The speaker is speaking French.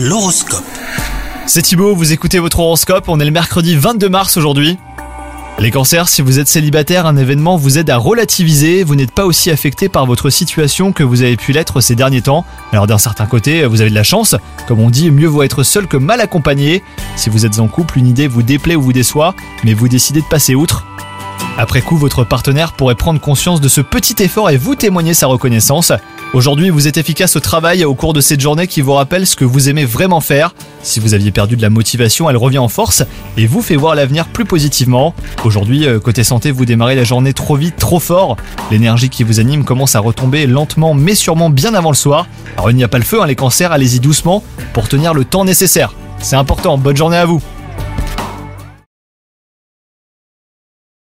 L'horoscope. C'est Thibaut, vous écoutez votre horoscope, on est le mercredi 22 mars aujourd'hui. Les cancers, si vous êtes célibataire, un événement vous aide à relativiser, vous n'êtes pas aussi affecté par votre situation que vous avez pu l'être ces derniers temps. Alors d'un certain côté, vous avez de la chance, comme on dit, mieux vaut être seul que mal accompagné. Si vous êtes en couple, une idée vous déplaît ou vous déçoit, mais vous décidez de passer outre. Après coup, votre partenaire pourrait prendre conscience de ce petit effort et vous témoigner sa reconnaissance. Aujourd'hui, vous êtes efficace au travail au cours de cette journée qui vous rappelle ce que vous aimez vraiment faire. Si vous aviez perdu de la motivation, elle revient en force et vous fait voir l'avenir plus positivement. Aujourd'hui, euh, côté santé, vous démarrez la journée trop vite, trop fort. L'énergie qui vous anime commence à retomber lentement mais sûrement bien avant le soir. Alors il n'y a pas le feu, hein, les cancers, allez-y doucement pour tenir le temps nécessaire. C'est important, bonne journée à vous